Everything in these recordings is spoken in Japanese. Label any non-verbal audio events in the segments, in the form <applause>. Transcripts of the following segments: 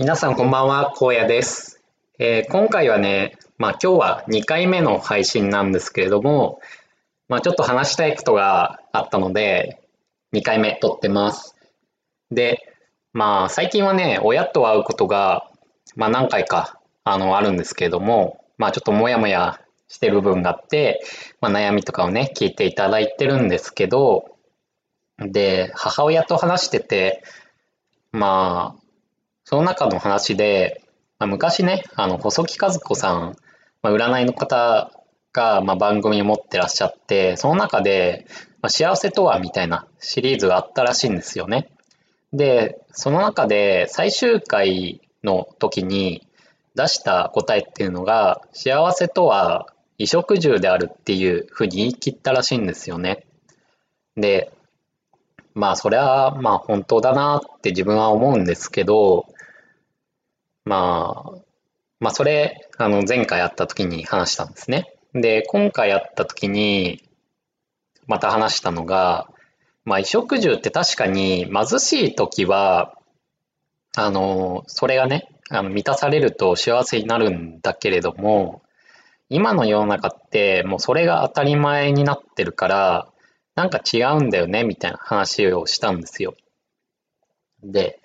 皆さんこんばんは、荒野です。えー今回はね、まあ今日は2回目の配信なんですけれども、まあちょっと話したいことがあったので、2回目撮ってます。で、まあ最近はね、親と会うことが、まあ何回か、あの、あるんですけれども、まあちょっともやもやしてる部分があって、まあ悩みとかをね、聞いていただいてるんですけど、で、母親と話してて、まあ、その中の話で、まあ、昔ね、あの、細木和子さん、まあ、占いの方が、まあ、番組を持ってらっしゃって、その中で、まあ、幸せとはみたいなシリーズがあったらしいんですよね。で、その中で最終回の時に出した答えっていうのが、幸せとは衣食住であるっていうふうに言い切ったらしいんですよね。で、まあそれはまあ本当だなって自分は思うんですけど、まあ、まあそれ、あの前回やった時に話したんですね。で、今回やった時にまた話したのが、まあ衣食住って確かに貧しい時は、あの、それがね、あの満たされると幸せになるんだけれども、今の世の中ってもうそれが当たり前になってるから、なんか違うんだよね、みたいな話をしたんですよ。で、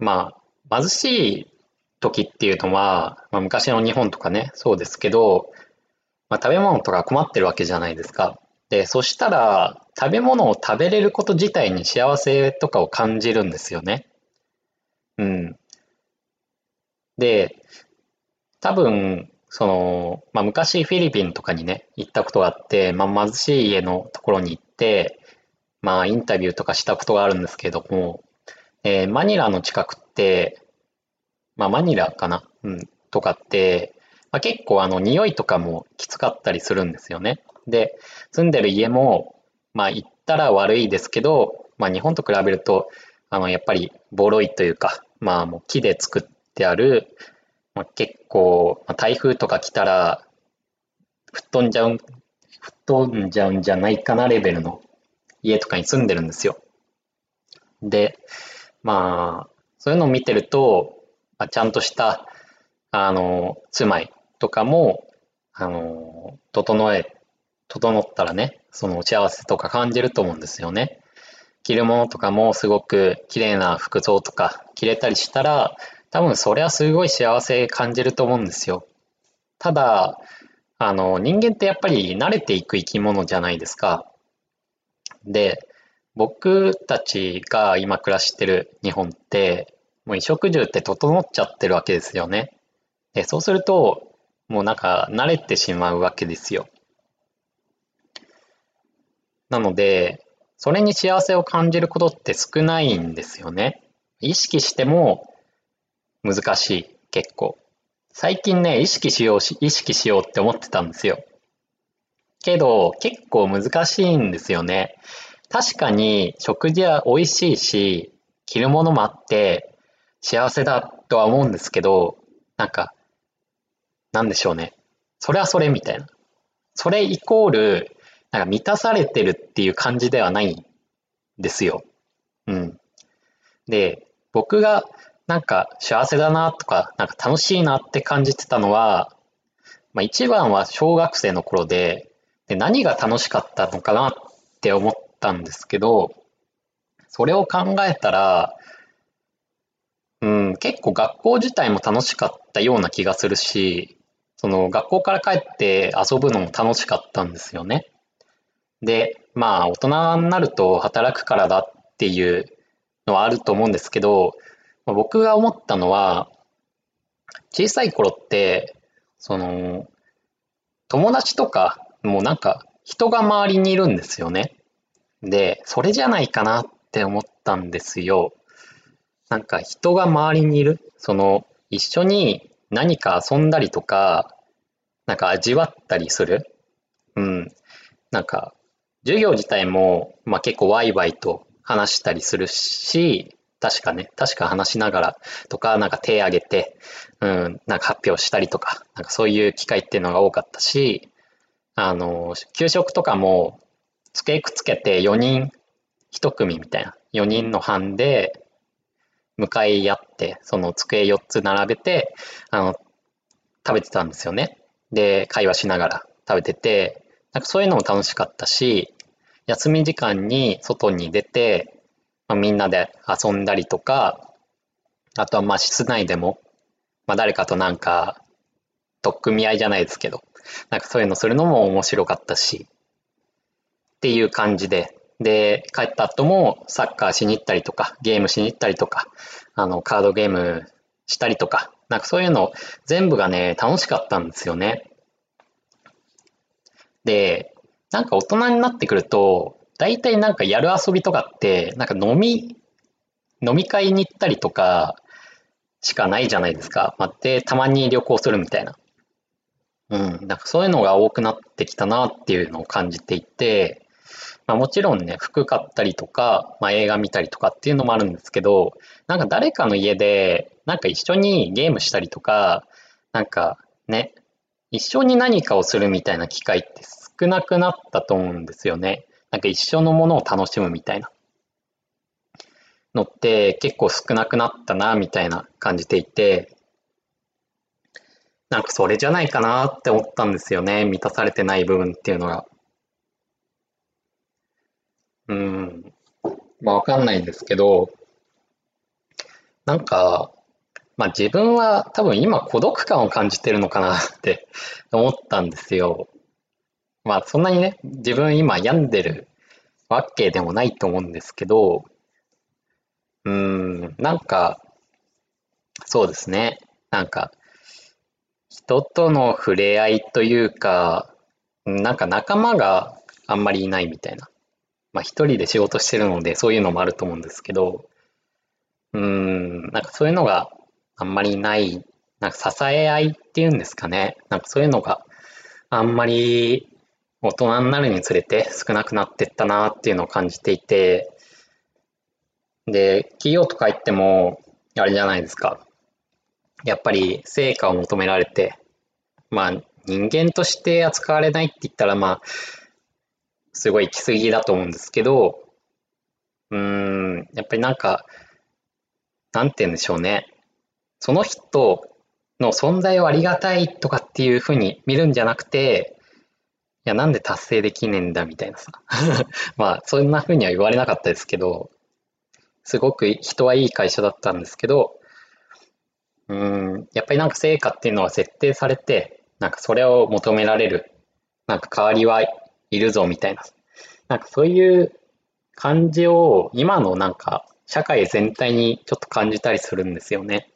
まあ、貧しい時っていうのは、まあ、昔の日本とかね、そうですけど、まあ、食べ物とか困ってるわけじゃないですか。で、そしたら、食べ物を食べれること自体に幸せとかを感じるんですよね。うん。で、多分、その、まあ、昔フィリピンとかにね、行ったことがあって、まあ、貧しい家のところに行って、まあ、インタビューとかしたことがあるんですけども、えーマニラの近くって、まあ、マニラかな、うん、とかって、まあ、結構あの、匂いとかもきつかったりするんですよね。で、住んでる家も、まあ、行ったら悪いですけど、まあ、日本と比べると、あの、やっぱり、ボロいというか、まあ、もう木で作ってある、まあ、結構、まあ台風とか来たら、吹っ飛んじゃうん、吹っ飛んじゃうんじゃないかなレベルの家とかに住んでるんですよ。で、まあ、そういうのを見てると、まあ、ちゃんとした、あの、住まいとかも、あの、整え、整ったらね、その幸せとか感じると思うんですよね。着るものとかもすごく綺麗な服装とか着れたりしたら、多分それはすごい幸せ感じると思うんですよ。ただ、あの、人間ってやっぱり慣れていく生き物じゃないですか。で、僕たちが今暮らしてる日本って、もう衣食住って整っちゃってるわけですよね。で、そうすると、もうなんか慣れてしまうわけですよ。なので、それに幸せを感じることって少ないんですよね。意識しても難しい、結構。最近ね、意識しようし、意識しようって思ってたんですよ。けど、結構難しいんですよね。確かに食事は美味しいし、着るものもあって幸せだとは思うんですけど、なんか、なんでしょうね。それはそれみたいな。それイコール、なんか満たされてるっていう感じではないんですよ。うん。で、僕がなんか幸せだなとか、なんか楽しいなって感じてたのは、まあ一番は小学生の頃で、で何が楽しかったのかなって思ったんですけど、それを考えたら、うん、結構学校自体も楽しかったような気がするし、その学校から帰って遊ぶのも楽しかったんですよね。で、まあ大人になると働くからだっていうのはあると思うんですけど、僕が思ったのは、小さい頃って、その、友達とか、もうなんか人が周りにいるんですよね。で、それじゃないかなって思ったんですよ。なんか人が周りにいる。その、一緒に何か遊んだりとか、なんか味わったりする。うん。なんか、授業自体も、まあ結構ワイワイと話したりするし、確かね、確か話しながらとか、なんか手挙げて、うん、なんか発表したりとか、なんかそういう機会っていうのが多かったし、あの、給食とかも、机くっつけて4人1組みたいな、4人の班で、向かい合って、その机4つ並べて、あの、食べてたんですよね。で、会話しながら食べてて、なんかそういうのも楽しかったし、休み時間に外に出て、まあ、みんなで遊んだりとか、あとはまあ室内でも、まあ誰かとなんか、取っ組み合いじゃないですけど、なんかそういうのするのも面白かったし、っていう感じで、で、帰った後もサッカーしに行ったりとか、ゲームしに行ったりとか、あの、カードゲームしたりとか、なんかそういうの全部がね、楽しかったんですよね。で、なんか大人になってくると、大体なんかやる遊びとかって、なんか飲み、飲み会に行ったりとかしかないじゃないですか。まあ、で、たまに旅行するみたいな。うん、なんかそういうのが多くなってきたなっていうのを感じていて、まあ、もちろんね、服買ったりとか、まあ、映画見たりとかっていうのもあるんですけど、なんか誰かの家で、なんか一緒にゲームしたりとか、なんかね、一緒に何かをするみたいな機会って少なくなったと思うんですよね。なんか一緒のものを楽しむみたいなのって結構少なくなったな、みたいな感じていて、なんかそれじゃないかなって思ったんですよね。満たされてない部分っていうのが。うん。まあわかんないんですけど、なんか、まあ自分は多分今孤独感を感じてるのかなって <laughs> 思ったんですよ。まあそんなにね、自分今病んでるわけでもないと思うんですけど、うーん、なんか、そうですね。なんか、人との触れ合いというか、なんか仲間があんまりいないみたいな。まあ一人で仕事してるのでそういうのもあると思うんですけど、うん、なんかそういうのがあんまりない、なんか支え合いっていうんですかね。なんかそういうのがあんまり大人になるにつれて少なくなってったなっていうのを感じていて、で、企業とか行っても、あれじゃないですか。やっぱり成果を求められて、まあ人間として扱われないって言ったらまあすごい行き過ぎだと思うんですけど、うーん、やっぱりなんか、なんて言うんでしょうね。その人の存在をありがたいとかっていうふうに見るんじゃなくて、いや、なんで達成できねえんだみたいなさ。<laughs> まあ、そんなふうには言われなかったですけど、すごく人はいい会社だったんですけど、うん、やっぱりなんか成果っていうのは設定されて、なんかそれを求められる、なんか代わりはいるぞみたいな。なんかそういう感じを今のなんか社会全体にちょっと感じたりするんですよね。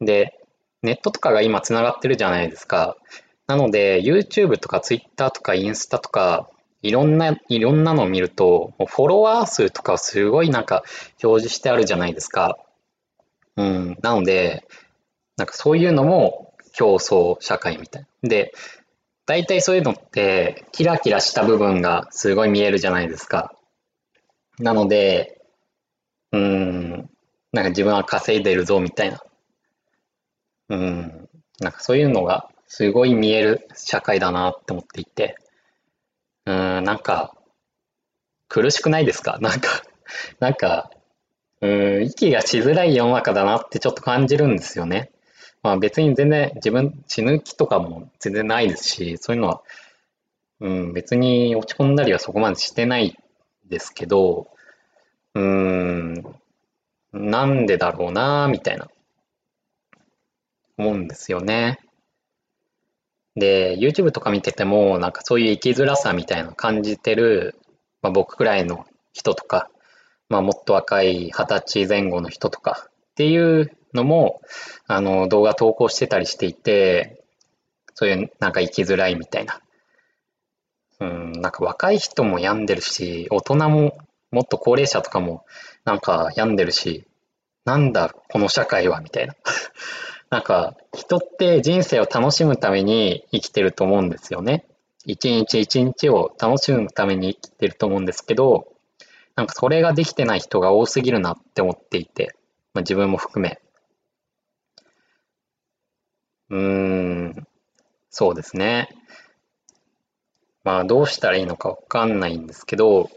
で、ネットとかが今つながってるじゃないですか。なので YouTube とか Twitter とかインスタとかいろんな、いろんなのを見ると、フォロワー数とかすごいなんか表示してあるじゃないですか。うん。なので、なんかそういうのも競争社会みたいな。で、大体そういうのってキラキラした部分がすごい見えるじゃないですか。なので、うん、なんか自分は稼いでるぞみたいな。うん、なんかそういうのがすごい見える社会だなって思っていて、うん、なんか苦しくないですか？<laughs> なんか、なんか、うん、息がしづらい世の中だなってちょっと感じるんですよね。まあ別に全然自分死ぬ気とかも全然ないですし、そういうのは、うん、別に落ち込んだりはそこまでしてないですけど、うーん、なんでだろうな、みたいな、思うんですよね。で、YouTube とか見てても、なんかそういう生きづらさみたいな感じてる、まあ、僕くらいの人とか、まあもっと若い二十歳前後の人とかっていうのも、あの、動画投稿してたりしていて、そういうなんか生きづらいみたいな。うん、なんか若い人も病んでるし、大人ももっと高齢者とかもなんか病んでるし、なんだこの社会はみたいな。<laughs> なんか人って人生を楽しむために生きてると思うんですよね。一日一日を楽しむために生きてると思うんですけど、なんかそれができてない人が多すぎるなって思っていて、まあ、自分も含め。うん、そうですね。まあ、どうしたらいいのかわかんないんですけど、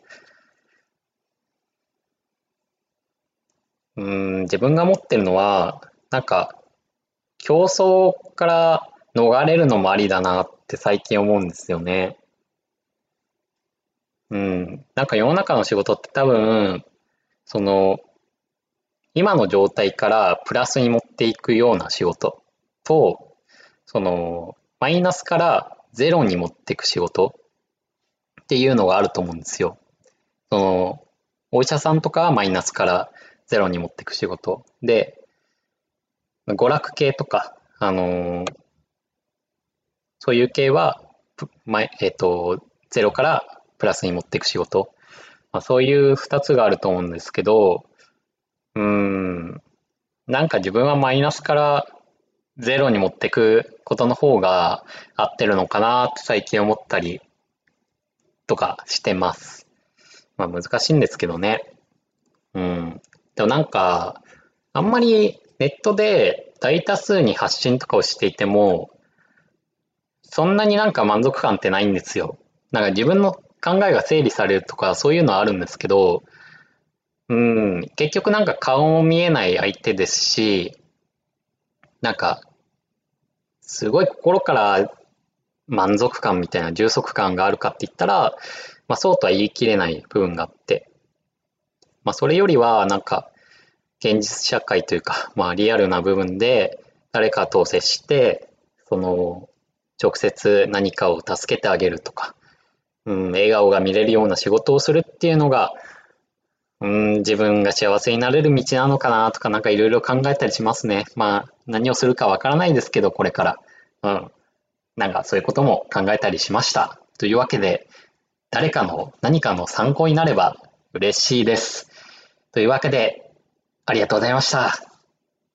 うん、自分が持ってるのは、なんか、競争から逃れるのもありだなって最近思うんですよね。うん。なんか世の中の仕事って多分、その、今の状態からプラスに持っていくような仕事と、その、マイナスからゼロに持っていく仕事っていうのがあると思うんですよ。その、お医者さんとかはマイナスからゼロに持っていく仕事で、娯楽系とか、あのー、そういう系は、まえっ、ー、と、ゼロからプラスに持っていく仕事。まあ、そういう二つがあると思うんですけど、うん、なんか自分はマイナスからゼロに持っていくことの方が合ってるのかなって最近思ったりとかしてます。まあ難しいんですけどね。うん。でもなんか、あんまりネットで大多数に発信とかをしていても、そんなになんか満足感ってないんですよ。なんか自分の考えが整理されるとかそういうのはあるんですけど、うん、結局なんか顔も見えない相手ですし、なんか、すごい心から満足感みたいな充足感があるかって言ったら、まあそうとは言い切れない部分があって、まあそれよりはなんか、現実社会というか、まあリアルな部分で誰かと接して、その、直接何かを助けてあげるとか、うん、笑顔が見れるような仕事をするっていうのが、うん、自分が幸せになれる道なのかなとか、なんかいろいろ考えたりしますね。まあ、何をするかわからないですけど、これから。うん。なんかそういうことも考えたりしました。というわけで、誰かの何かの参考になれば嬉しいです。というわけで、ありがとうございました。